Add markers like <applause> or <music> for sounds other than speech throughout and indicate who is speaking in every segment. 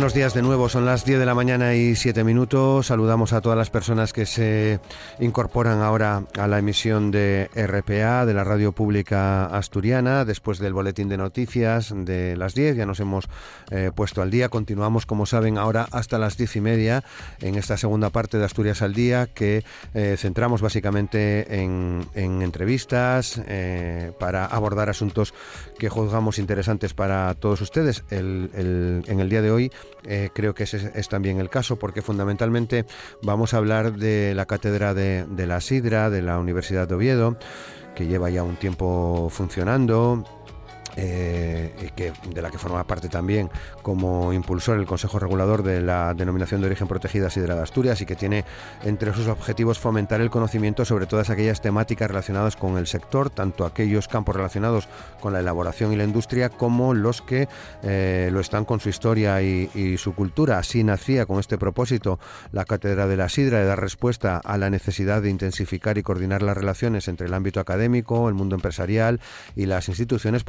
Speaker 1: Buenos días de nuevo. Son las 10 de la mañana y 7 minutos. Saludamos a todas las personas que se incorporan ahora a la emisión de RPA, de la Radio Pública Asturiana, después del boletín de noticias de las 10. Ya nos hemos eh, puesto al día. Continuamos, como saben, ahora hasta las 10 y media en esta segunda parte de Asturias al Día, que eh, centramos básicamente en, entrevistas eh, para abordar asuntos que juzgamos interesantes para todos ustedes. en el día de hoy eh, creo que ese es también el caso, porque fundamentalmente vamos a hablar de la cátedra de, de la Sidra, de la Universidad de Oviedo, que lleva ya un tiempo funcionando, eh, que, de la que forma parte también como impulsor el Consejo Regulador de la Denominación de Origen Protegida Sidra de Asturias y que tiene entre sus objetivos fomentar el conocimiento sobre todas aquellas temáticas relacionadas con el sector, tanto aquellos campos relacionados con la elaboración y la industria como los que eh, lo están con su historia y, y, su cultura. Así nacía con este propósito la Cátedra de la Sidra de dar respuesta a la necesidad de intensificar y coordinar las relaciones entre el ámbito académico, el mundo empresarial y las instituciones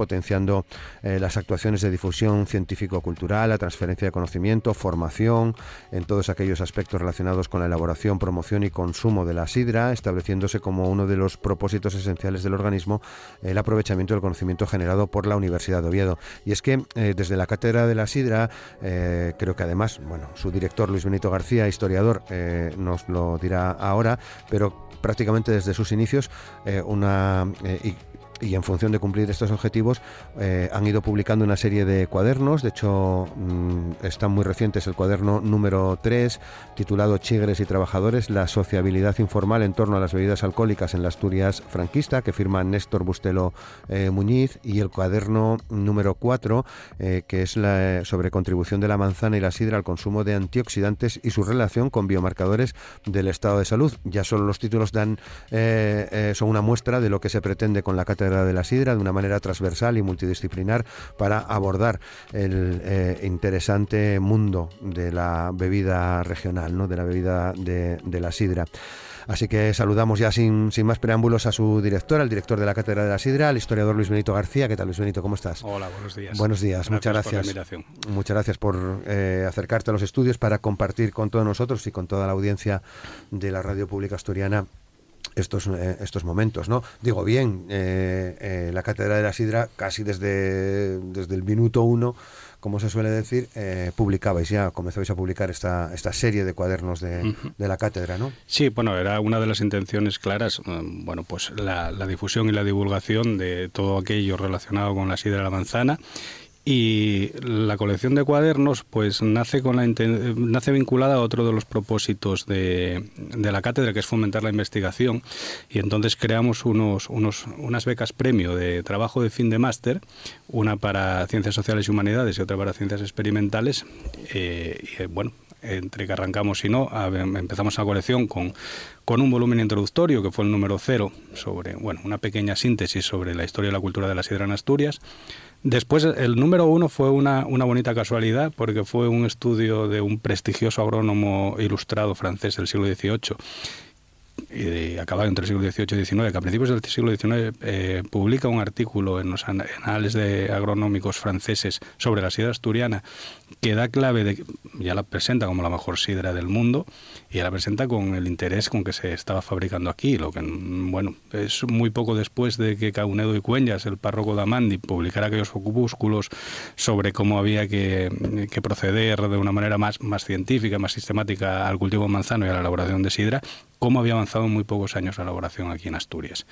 Speaker 1: eh, las actuaciones de difusión científico-cultural, la transferencia de conocimiento, formación, en todos aquellos aspectos relacionados con la elaboración, promoción y consumo de la sidra, estableciéndose como uno de los propósitos esenciales del organismo el aprovechamiento del conocimiento generado por la Universidad de Oviedo. Y es que eh, desde la cátedra de la sidra, eh, creo que además, bueno, su director Luis Benito García, historiador, nos lo dirá ahora, pero prácticamente desde sus inicios una en función de cumplir estos objetivos eh, han ido publicando una serie de cuadernos, de hecho mm, están muy recientes. El cuaderno número 3 titulado Chigres y Trabajadores, la sociabilidad informal en torno a las bebidas alcohólicas en la Asturias franquista, que firma Néstor Bustelo eh, Muñiz, y el cuaderno número 4, eh, que es la, sobre contribución de la manzana y la sidra al consumo de antioxidantes y su relación con biomarcadores del estado de salud. Ya solo los títulos dan son una muestra de lo que se pretende con la cátedra de la sidra de una manera transversal y multidisciplinar para abordar el eh, interesante mundo de la bebida regional, ¿no? de la bebida de, la sidra. Así que saludamos ya sin, sin, más preámbulos a su director, al director de la Cátedra de la Sidra, al historiador Luis Benito García. ¿Qué tal, Luis Benito? ¿Cómo estás?
Speaker 2: Hola, buenos días.
Speaker 1: Buenos días, muchas gracias. Muchas gracias por eh, acercarte a los estudios para compartir con todos nosotros y con toda la audiencia de la Radio Pública Asturiana estos, eh, estos momentos, ¿no? Digo bien, eh, eh, la Cátedra de la Sidra casi desde, desde el minuto uno, como se suele decir, publicabais ya, comenzabais a publicar esta, esta serie de cuadernos de, de, la cátedra, ¿no?
Speaker 2: Sí, bueno, era una de las intenciones claras, bueno, pues la, la difusión y la divulgación de todo aquello relacionado con la sidra de la manzana y la colección de cuadernos pues nace con la nace vinculada a otro de los propósitos de, de, la cátedra que es fomentar la investigación y entonces creamos unos, unos unas becas premio de trabajo de fin de máster una para ciencias sociales y humanidades y otra para ciencias experimentales eh, y bueno entre que arrancamos y no, empezamos la colección con, con un volumen introductorio que fue el número cero sobre, bueno, una pequeña síntesis sobre la historia y la cultura de la sidra en Asturias. Después, el número uno fue una, una bonita casualidad porque fue un estudio de un prestigioso agrónomo ilustrado francés del siglo XVIII y acabado entre el siglo XVIII y XIX, que a principios del siglo XIX eh, publica un artículo en los anales de agronómicos franceses sobre la sidra asturiana que da clave de ya la presenta como la mejor sidra del mundo y la presenta con el interés con que se estaba fabricando aquí, lo que bueno, es muy poco después de que Caunedo y Cueñas, el párroco de Amandi, publicara aquellos opúsculos sobre cómo había que, que, proceder de una manera más, más científica, más sistemática al cultivo de manzano y a la elaboración de sidra, cómo había avanzado en muy pocos años la elaboración aquí en Asturias.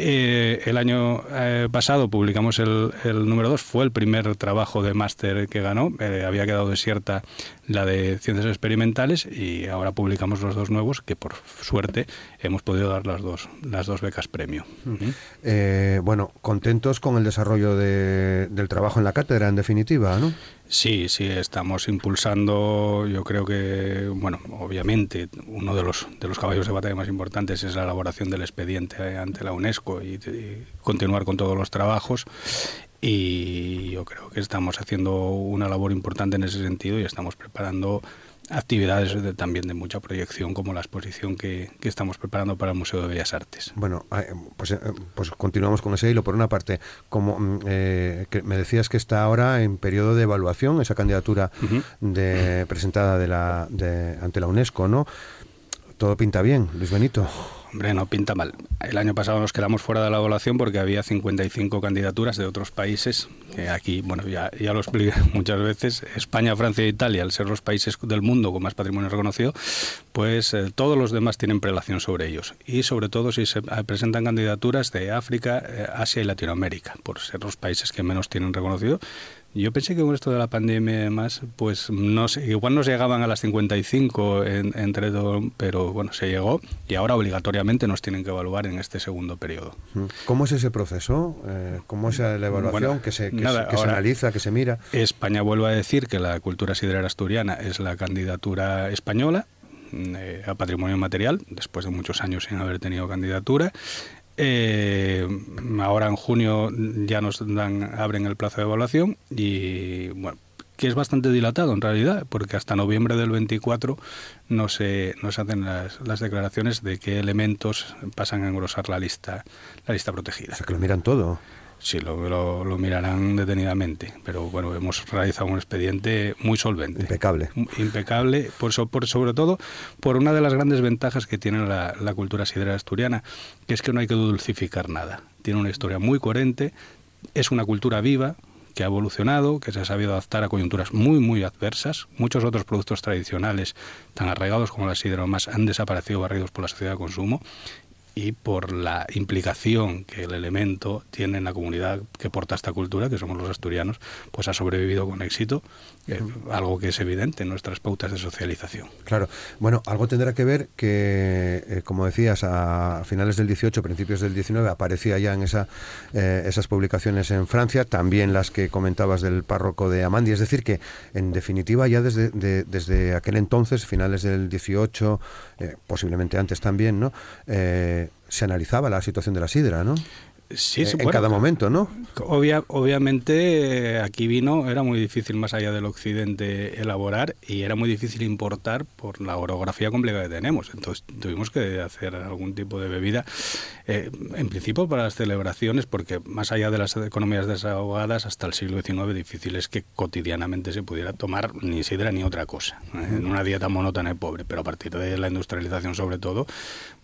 Speaker 2: Eh, el año eh, pasado publicamos el, número 2, fue el primer trabajo de máster que ganó, eh, había quedado desierta la de ciencias experimentales y ahora publicamos los dos nuevos que por suerte hemos podido dar las dos, las dos becas premio.
Speaker 1: bueno, contentos con el desarrollo del trabajo en la cátedra en definitiva, ¿no?
Speaker 2: Sí, sí, estamos impulsando, yo creo que, bueno, obviamente uno de los, de los caballos de batalla más importantes es la elaboración del expediente ante la UNESCO y, continuar con todos los trabajos. y yo creo que estamos haciendo una labor importante en ese sentido y estamos preparando actividades también de mucha proyección como la exposición que, estamos preparando para el Museo de Bellas Artes.
Speaker 1: Bueno, ah, eh, pues, eh, pues continuamos con ese hilo. Por una parte, como mm, eh, me decías que está ahora en periodo de evaluación esa candidatura de, presentada de la, de, ante la UNESCO, ¿no? Todo pinta bien, Luis Benito.
Speaker 2: Hombre, no pinta mal. El año pasado nos quedamos fuera de la evaluación porque había 55 candidaturas de otros países, que aquí, bueno, ya, ya lo expliqué <laughs> muchas veces, España, Francia e Italia, al ser los países del mundo con más patrimonio reconocido, pues eh, todos los demás tienen prelación sobre ellos. Y sobre todo si se eh, presentan candidaturas de África, eh, Asia y Latinoamérica, por ser los países que menos tienen reconocido, yo pensé que con esto de la pandemia además, pues no sé, igual no llegaban a las 55 entre todo, pero bueno, se llegó y ahora obligatoriamente nos tienen que evaluar en este segundo periodo.
Speaker 1: ¿Cómo es ese proceso? Eh, ¿Cómo es la evaluación que, se, que, se, analiza, que se mira?
Speaker 2: España vuelve a decir que la cultura siderera asturiana es la candidatura española eh, a patrimonio material, después de muchos años sin haber tenido candidatura. Eh, ahora en junio ya nos dan, abren el plazo de evaluación y bueno, que es bastante dilatado en realidad, porque hasta noviembre del 24 no se, no se hacen las, las declaraciones de qué elementos pasan a engrosar la lista, la lista protegida.
Speaker 1: O sea, que lo miran todo.
Speaker 2: Sí, lo, lo, mirarán detenidamente, pero bueno, hemos realizado un expediente muy solvente.
Speaker 1: Impecable.
Speaker 2: Impecable, por, por, sobre todo por una de las grandes ventajas que tiene la, la cultura sidera asturiana, que es que no hay que dulcificar nada. Tiene una historia muy coherente, es una cultura viva, que ha evolucionado, que se ha sabido adaptar a coyunturas muy, muy adversas. Muchos otros productos tradicionales, tan arraigados como la sidra más, han desaparecido barridos por la sociedad de consumo y por la implicación que el elemento tiene en la comunidad que porta esta cultura, que somos los asturianos, pues ha sobrevivido con éxito, eh, algo que es evidente en nuestras pautas de socialización.
Speaker 1: Claro, bueno, algo tendrá que ver que, eh, como decías, a finales del 18, principios del 19, aparecía ya en esa, eh, esas publicaciones en Francia, también las que comentabas del párroco de Amandi, es decir, que en definitiva ya desde, desde aquel entonces, finales del 18, posiblemente antes también, ¿no? Se analizaba la situación de la sidra, ¿no?
Speaker 2: Sí,
Speaker 1: en cada momento, ¿no?
Speaker 2: obviamente eh, aquí vino, era muy difícil más allá del occidente elaborar y era muy difícil importar por la orografía compleja que tenemos. Entonces tuvimos que hacer algún tipo de bebida, eh, en principio para las celebraciones, porque más allá de las economías desahogadas, hasta el siglo XIX difícil es que cotidianamente se pudiera tomar ni sidra ni otra cosa, ¿eh? en una dieta monótona y pobre. Pero a partir de la industrialización sobre todo,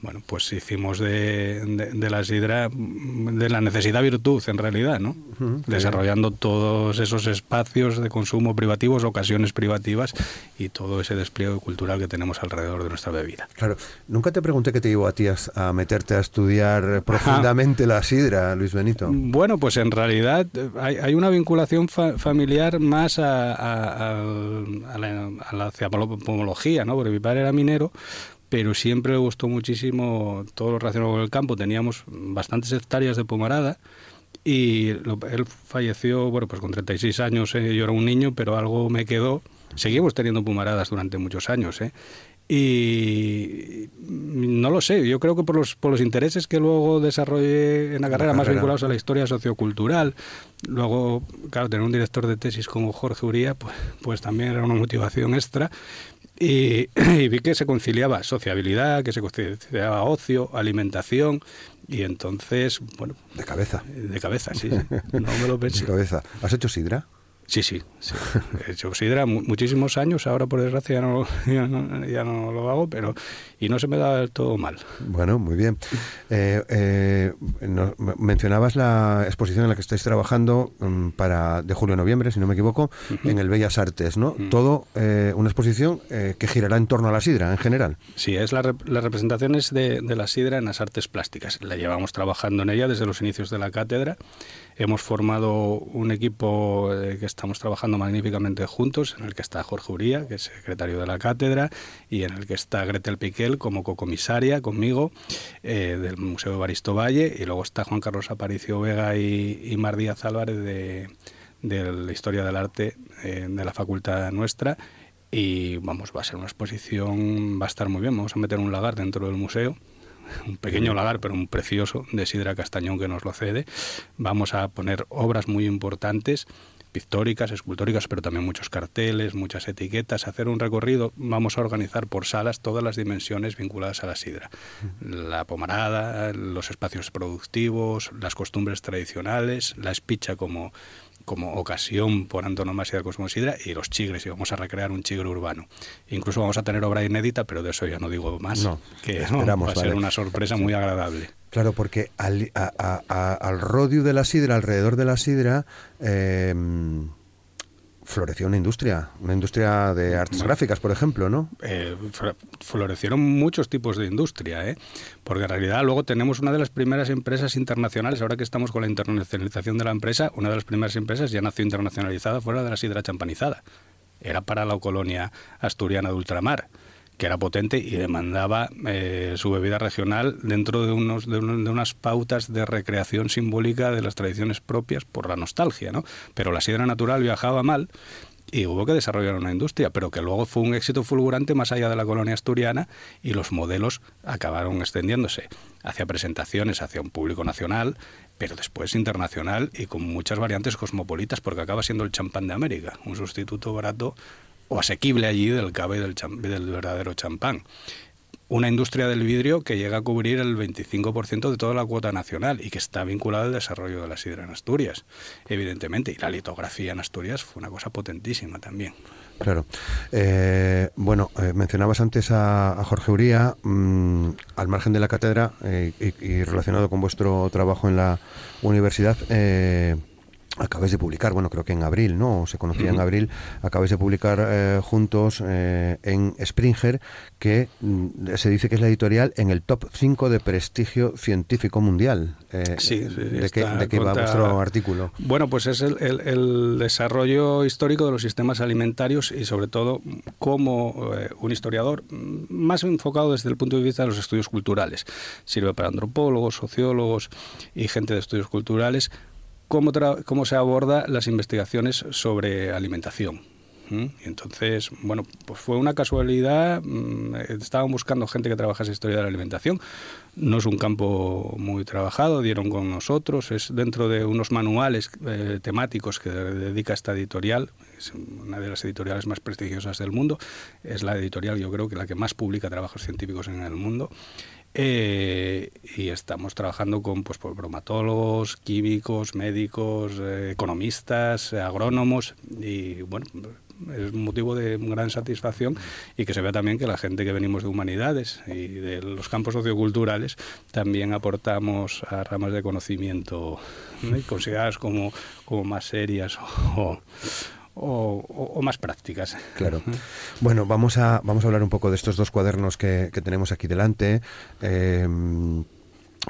Speaker 2: bueno, pues hicimos de, de la sidra de la necesidad virtud en realidad, ¿no? Desarrollando todos esos espacios de consumo privativos, ocasiones privativas y todo ese despliegue cultural que tenemos alrededor de nuestra bebida.
Speaker 1: Claro, nunca te pregunté qué te llevó a ti a, meterte a estudiar profundamente la sidra, Luis Benito.
Speaker 2: Bueno, pues en realidad eh, hay, una vinculación familiar más a, a, a la, la pomología, ¿no? Porque mi padre era minero pero siempre le gustó muchísimo todo lo relacionado con el campo. Teníamos bastantes hectáreas de pomarada y él falleció, bueno, pues con 36 años, eh, yo era un niño, pero algo me quedó. Seguimos teniendo pumaradas durante muchos años, ¿eh? Y no lo sé, yo creo que por los, por los intereses que luego desarrollé en la carrera, más vinculados a la historia sociocultural, luego, claro, tener un director de tesis como Jorge Uría, pues, pues también era una motivación extra. Y, <clears throat> vi que se conciliaba sociabilidad, que se conciliaba ocio, alimentación, y entonces, bueno...
Speaker 1: De cabeza.
Speaker 2: De cabeza, sí. <laughs> No me lo pensé.
Speaker 1: De cabeza. ¿Has hecho sidra?
Speaker 2: Sí, sí, sí. <laughs> He hecho sidra muchísimos años, ahora por desgracia <laughs> ya no, ya no, lo hago, pero y no se me da del todo mal.
Speaker 1: Bueno, muy bien. Eh, eh, mencionabas la exposición en la que estáis trabajando um, para de julio a noviembre, si no me equivoco, en el Bellas Artes, ¿no? Todo eh, una exposición que girará en torno a la sidra en general.
Speaker 2: Sí, es la, las representaciones de, de la sidra en las artes plásticas. La llevamos trabajando en ella desde los inicios de la cátedra Hemos formado un equipo eh, que estamos trabajando magníficamente juntos, en el que está Jorge Uría, que es secretario de la cátedra, y en el que está Gretel Piquel como cocomisaria conmigo eh, del Museo Baristo Valle, y luego está Juan Carlos Aparicio Vega y, Mar Díaz Álvarez de, la Historia del Arte eh, de la facultad nuestra. Y vamos, va a ser una exposición, va a estar muy bien. Vamos a meter un lagar dentro del museo un pequeño lagar, pero un precioso de Sidra Castañón que nos lo cede. Vamos a poner obras muy importantes pictóricas, escultóricas, pero también muchos carteles, muchas etiquetas. Hacer un recorrido, vamos a organizar por salas todas las dimensiones vinculadas a la sidra. La pomarada, los espacios productivos, las costumbres tradicionales, la espicha como como ocasión por antonomasia del consumo de sidra y los chigres y vamos a recrear un chigre urbano. Incluso vamos a tener obra inédita, pero de eso ya no digo más, que <laughs> esperamos, va a ser una sorpresa muy agradable.
Speaker 1: Claro, porque al, al rodio de la sidra, alrededor de la sidra, eh, floreció una industria, una industria de artes gráficas, por ejemplo, ¿no?
Speaker 2: Eh, florecieron muchos tipos de industria, ¿eh? porque en realidad luego tenemos una de las primeras empresas internacionales, ahora que estamos con la internacionalización de la empresa, una de las primeras empresas ya nació internacionalizada fuera de la sidra champanizada. Era para la colonia asturiana de ultramar que era potente y demandaba eh, su bebida regional dentro de, unos, de, unas pautas de recreación simbólica de las tradiciones propias por la nostalgia, ¿no? Pero la sidra natural viajaba mal y hubo que desarrollar una industria, pero que luego fue un éxito fulgurante más allá de la colonia asturiana y los modelos acabaron extendiéndose hacia presentaciones, hacia un público nacional, pero después internacional y con muchas variantes cosmopolitas, porque acaba siendo el champán de América, un sustituto barato o asequible allí del cava y del, del verdadero champán. Una industria del vidrio que llega a cubrir el 25% de toda la cuota nacional y que está vinculada al desarrollo de la sidra en Asturias, evidentemente. Y la litografía en Asturias fue una cosa potentísima también.
Speaker 1: Claro. Eh, bueno, eh, mencionabas antes a, Jorge Uría, mm, al margen de la cátedra eh, y, relacionado con vuestro trabajo en la universidad. Acabáis de publicar, bueno, creo que en abril, ¿no? Se conocía en abril, acabáis de publicar eh, juntos eh, en Springer, que mm, se dice que es la editorial en el top 5 de prestigio científico mundial.
Speaker 2: Eh, sí,
Speaker 1: ¿De qué, de va vuestro artículo?
Speaker 2: Bueno, pues es el, el, desarrollo histórico de los sistemas alimentarios y sobre todo como un historiador mm, más enfocado desde el punto de vista de los estudios culturales. Sirve para antropólogos, sociólogos y gente de estudios culturales cómo, cómo se aborda las investigaciones sobre alimentación. entonces, bueno, pues fue una casualidad. Mm, estaban buscando gente que trabajase historia de la alimentación. No es un campo muy trabajado, dieron con nosotros. Es dentro de unos manuales eh, temáticos que dedica esta editorial. Es una de las editoriales más prestigiosas del mundo. Es la editorial, yo creo que la que más publica trabajos científicos en el mundo. Eh, y estamos trabajando con pues, bromatólogos, químicos, médicos, eh, economistas, agrónomos. Y bueno, es motivo de gran satisfacción y que se vea también que la gente que venimos de humanidades y de los campos socioculturales también aportamos a ramas de conocimiento consideradas como, como más serias o, más prácticas.
Speaker 1: Claro. Bueno, vamos a, vamos a hablar un poco de estos dos cuadernos que, que tenemos aquí delante. Eh,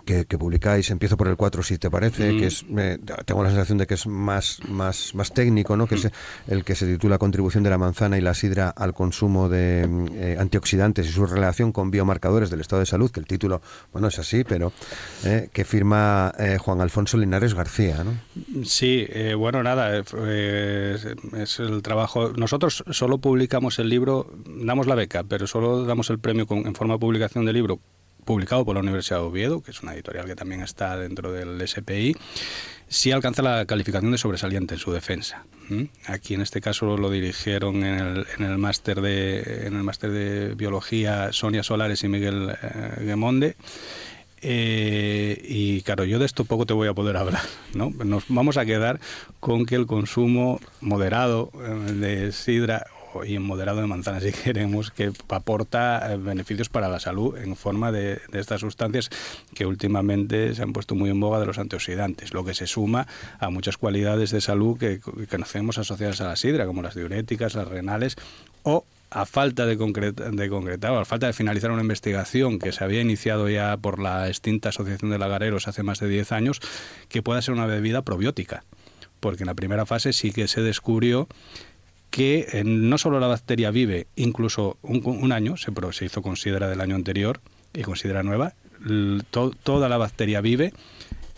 Speaker 1: que, publicáis, empiezo por el 4 si te parece, que es, tengo la sensación de que es más, más, más técnico, ¿no? que es el que se titula Contribución de la manzana y la sidra al consumo de eh, antioxidantes y su relación con biomarcadores del estado de salud, que el título, bueno, es así, pero eh, que firma eh, Juan Alfonso Linares García. ¿no?
Speaker 2: Sí, bueno, nada, es el trabajo. Nosotros solo publicamos el libro, damos la beca, pero solo damos el premio en forma de publicación del libro publicado por la Universidad de Oviedo, que es una editorial que también está dentro del SPI, sí alcanza la calificación de sobresaliente en su defensa. Aquí en este caso lo dirigieron en el, en el máster de en el máster de biología Sonia Solares y Miguel eh, Gemonde. Eh, y claro, yo de esto poco te voy a poder hablar. ¿no? Nos vamos a quedar con que el consumo moderado eh, de sidra y en moderado de manzana <laughs> si queremos, que aporta eh, beneficios para la salud en forma de, estas sustancias que últimamente se han puesto muy en boga de los antioxidantes, lo que se suma a muchas cualidades de salud que, conocemos asociadas a la sidra, como las diuréticas, las renales o a falta de, de concretar a falta de finalizar una investigación que se había iniciado ya por la extinta Asociación de Lagareros hace más de 10 años, que pueda ser una bebida probiótica. Porque en la primera fase sí que se descubrió que eh, no solo la bacteria vive incluso un, año, se, se, hizo considera del año anterior y considera nueva, toda la bacteria vive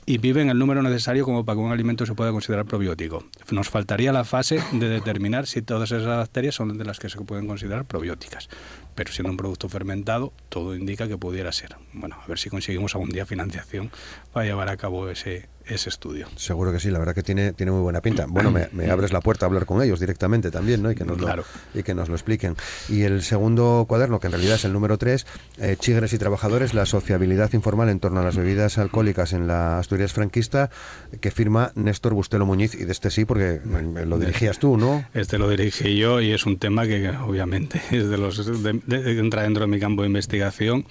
Speaker 2: y viven el número necesario como para que un alimento se pueda considerar probiótico. Nos faltaría la fase de determinar si todas esas bacterias son de las que se pueden considerar probióticas. Pero siendo un producto fermentado, todo indica que pudiera ser. Bueno, a ver si conseguimos algún día financiación para llevar a cabo ese, ese estudio.
Speaker 1: Seguro que sí, la verdad que tiene, tiene muy buena pinta. Bueno, me, <clears throat> abres la puerta a hablar con ellos directamente también, ¿no? Y que nos, lo, y que nos lo expliquen. Y el segundo cuaderno, que en realidad es el número 3, eh, Chigres y Trabajadores, la sociabilidad informal en torno a las bebidas alcohólicas en la Asturias franquista, que firma Néstor Bustelo Muñiz, y de este sí, porque lo dirigías tú, ¿no?
Speaker 2: Este lo dirigí yo y es un tema que obviamente <laughs> es de los entra dentro de mi campo de investigación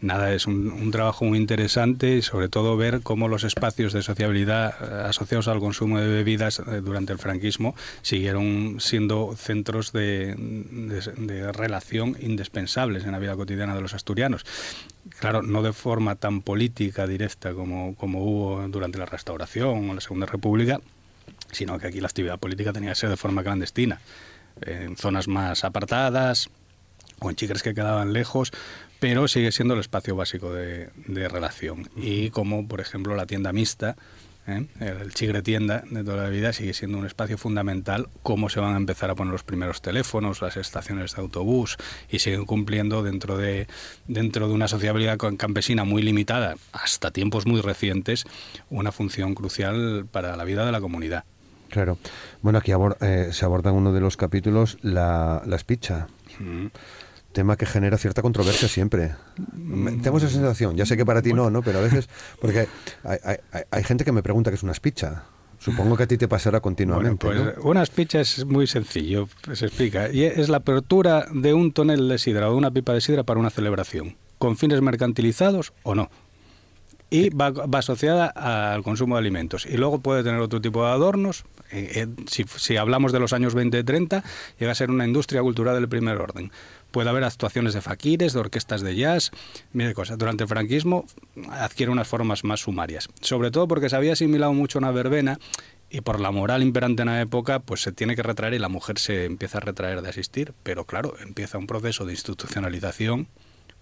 Speaker 2: nada, es un, trabajo muy interesante y sobre todo ver cómo los espacios de sociabilidad eh, asociados al consumo de bebidas eh, durante el franquismo siguieron siendo centros de, relación indispensables en la vida cotidiana de los asturianos. Claro, no de forma tan política directa como, como hubo durante la Restauración o la Segunda República, sino que aquí la actividad política tenía que ser de forma clandestina, en zonas más apartadas o en chicas que quedaban lejos, pero sigue siendo el espacio básico de, relación. Y como, por ejemplo, la tienda mixta, ¿eh? el chigre tienda de toda la vida sigue siendo un espacio fundamental, cómo se van a empezar a poner los primeros teléfonos, las estaciones de autobús, y siguen cumpliendo dentro de, dentro de una sociabilidad campesina muy limitada, hasta tiempos muy recientes, una función crucial para la vida de la comunidad.
Speaker 1: Claro. Bueno, aquí eh, se aborda en uno de los capítulos la, la espicha tema que genera cierta controversia siempre. Tengo esa sensación, ya sé que para ti no, ¿no? Pero a veces, porque hay, gente que me pregunta qué es una espicha. Supongo que a ti te pasará continuamente.
Speaker 2: pues una espicha es muy sencillo, se explica. Y es la apertura de un tonel de sidra o de una pipa de sidra para una celebración, con fines mercantilizados o no. Y va, asociada al consumo de alimentos. Y luego puede tener otro tipo de adornos. Eh, eh, si, si hablamos de los años 20-30, llega a ser una industria cultural del primer orden puede haber actuaciones de faquires, de orquestas de jazz, mire cosas. Durante el franquismo adquiere unas formas más sumarias, sobre todo porque se había asimilado mucho una verbena y por la moral imperante en la época, pues se tiene que retraer y la mujer se empieza a retraer de asistir, pero claro, empieza un proceso de institucionalización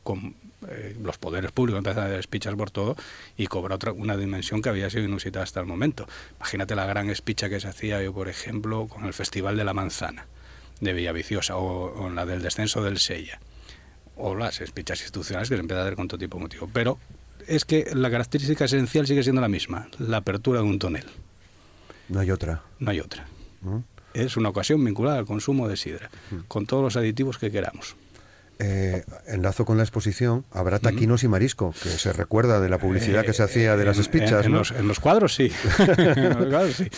Speaker 2: con eh, los poderes públicos empiezan a dar espichas por todo y cobra otra una dimensión que había sido inusitada hasta el momento. Imagínate la gran espicha que se hacía yo, por ejemplo, con el Festival de la Manzana de Villaviciosa o, en la del descenso del Sella o las espichas institucionales que se empieza a dar con todo tipo de motivo. Pero es que la característica esencial sigue siendo la misma, la apertura de un tonel.
Speaker 1: No hay otra.
Speaker 2: No hay otra. Es una ocasión vinculada al consumo de sidra, mm. con todos los aditivos que queramos
Speaker 1: eh, enlazo con la exposición, habrá taquinos y marisco, que se recuerda de la publicidad que se hacía de las espichas.
Speaker 2: En, los, cuadros sí.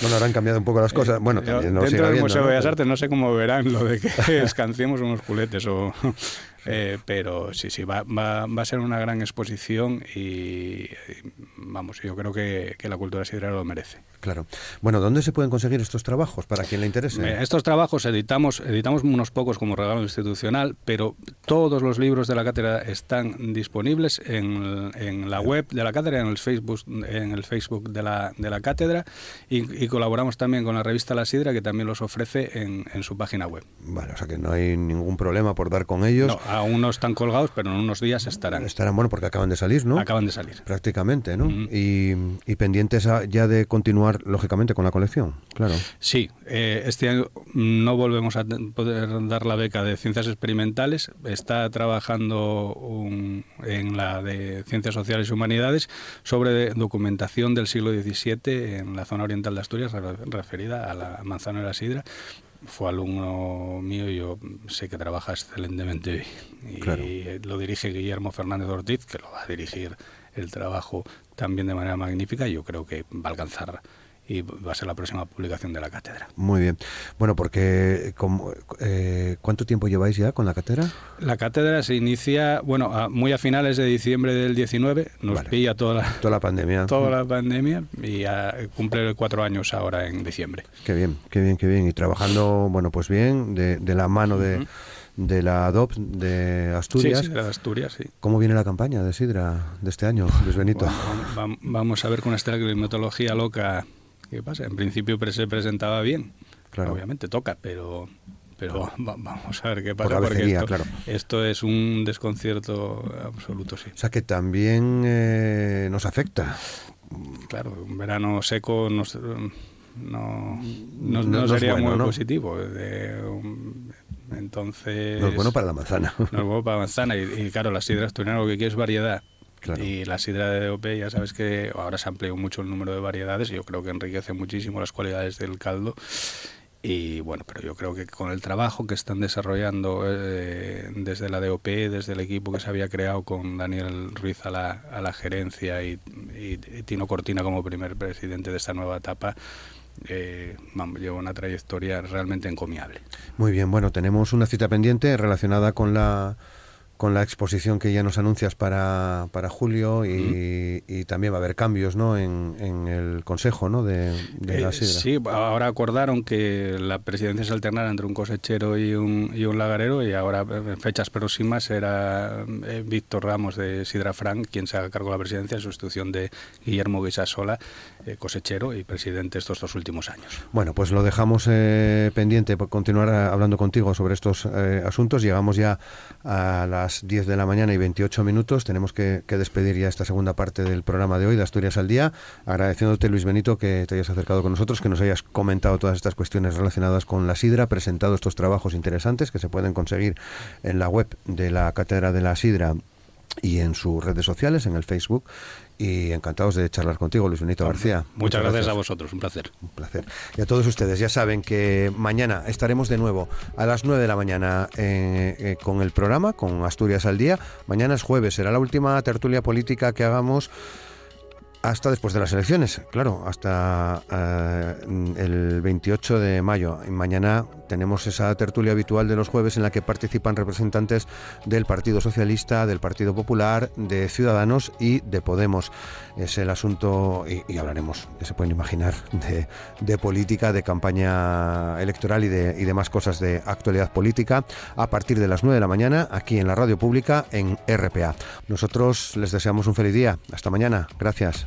Speaker 1: Bueno, habrán cambiado un poco las cosas. Bueno,
Speaker 2: dentro del Museo de Bellas Artes no sé cómo verán lo de que <laughs> escanciemos unos culetes o eh, pero sí, sí, va, va, va, a ser una gran exposición y, vamos, yo creo que, que, la cultura sidrera lo merece.
Speaker 1: Claro. Bueno, ¿dónde se pueden conseguir estos trabajos para quien le interese?
Speaker 2: Eh, estos trabajos editamos, editamos unos pocos como regalo institucional, pero todos los libros de la cátedra están disponibles en, en la web de la cátedra, en el Facebook, en el Facebook de la, de la cátedra y, colaboramos también con la revista La Sidra que también los ofrece en, en, su página web.
Speaker 1: Vale, o sea que no hay ningún problema por dar con ellos.
Speaker 2: No, aún no están colgados, pero en unos días estarán.
Speaker 1: Estarán, bueno, porque acaban de salir, ¿no?
Speaker 2: Acaban de salir.
Speaker 1: Prácticamente, ¿no? y, y, pendientes ya de continuar, lógicamente, con la colección, claro.
Speaker 2: Sí, eh, este año no volvemos a poder dar la beca de ciencias experimentales. Está trabajando en la de ciencias sociales y humanidades sobre documentación del siglo XVII en la zona oriental de Asturias, referida a la manzana de la sidra fue alumno mío y yo sé que trabaja excelentemente y lo dirige Guillermo Fernández Ortiz, que lo va a dirigir el trabajo también de manera magnífica. Y yo creo que va a alcanzar y va a ser la próxima publicación de la cátedra.
Speaker 1: Muy bien. Bueno, porque eh, ¿cuánto tiempo lleváis ya con la cátedra?
Speaker 2: La cátedra se inicia, bueno, muy a finales de diciembre del 19, nos pilla toda la,
Speaker 1: toda la pandemia.
Speaker 2: Toda la pandemia y cumple cuatro años ahora en diciembre.
Speaker 1: Qué bien, qué bien, qué bien. Y trabajando, bueno, pues bien, de, la mano de... de la ADOP de Asturias.
Speaker 2: Sí, de Asturias, sí.
Speaker 1: ¿Cómo viene la campaña de Sidra de este año, Luis Benito?
Speaker 2: vamos a ver con esta climatología loca ¿Qué pasa? En principio se presentaba bien. Claro. Obviamente toca, pero pero vamos a ver qué pasa porque esto, claro. esto, es un desconcierto absoluto sí
Speaker 1: o sea que también eh, nos afecta
Speaker 2: Claro, un verano seco nos, no, no, sería muy positivo. entonces...
Speaker 1: No es bueno para la manzana.
Speaker 2: No es bueno para la manzana. Y, claro, la sidra asturiana lo que quiere es Y la sidra de DOP, ya sabes que ahora se amplió mucho el número de variedades y yo creo que enriquece muchísimo las cualidades del caldo. Y bueno, pero yo creo que con el trabajo que están desarrollando eh, desde la DOP, desde el equipo que se había creado con Daniel Ruiz a la, a la gerencia y, y, Tino Cortina como primer presidente de esta nueva etapa, eh, lleva una trayectoria realmente encomiable.
Speaker 1: Muy bien, bueno, tenemos una cita pendiente relacionada con la con la exposición que ya nos anuncias para, para julio y, también va a haber cambios ¿no? en, en el Consejo ¿no? de, la eh, Sidra.
Speaker 2: Sí, ahora acordaron que la presidencia se alternara entre un cosechero y un, y un lagarero y ahora en fechas próximas será eh, Víctor Ramos de Sidra Frank quien se haga cargo de la presidencia en sustitución de Guillermo Guisasola, cosechero y presidente estos dos últimos años.
Speaker 1: Bueno, pues lo dejamos pendiente por continuar hablando contigo sobre estos asuntos. Llegamos ya a la 10 de la mañana y 28 minutos. Tenemos que, despedir ya esta segunda parte del programa de hoy de Asturias al Día. Agradeciéndote, Luis Benito, que te hayas acercado con nosotros, que nos hayas comentado todas estas cuestiones relacionadas con la sidra, presentado estos trabajos interesantes que se pueden conseguir en la web de la Cátedra de la Sidra y en sus redes sociales, en el Facebook y encantados de charlar contigo, Luis Benito García.
Speaker 2: Muchas, gracias. a vosotros, un placer.
Speaker 1: Un placer. Y a todos ustedes, ya saben que mañana estaremos de nuevo a las 9 de la mañana eh, eh, con el programa, con Asturias al Día. Mañana es jueves, será la última tertulia política que hagamos hasta después de las elecciones, claro, hasta eh, el 28 de mayo. Mañana tenemos esa tertulia habitual de los jueves en la que participan representantes del Partido Socialista, del Partido Popular, de Ciudadanos y de Podemos. Es el asunto, y, hablaremos, que se pueden imaginar, de, política, de campaña electoral y de, y demás cosas de actualidad política a partir de las 9 de la mañana aquí en la radio pública en RPA. Nosotros les deseamos un feliz día. Hasta mañana. Gracias.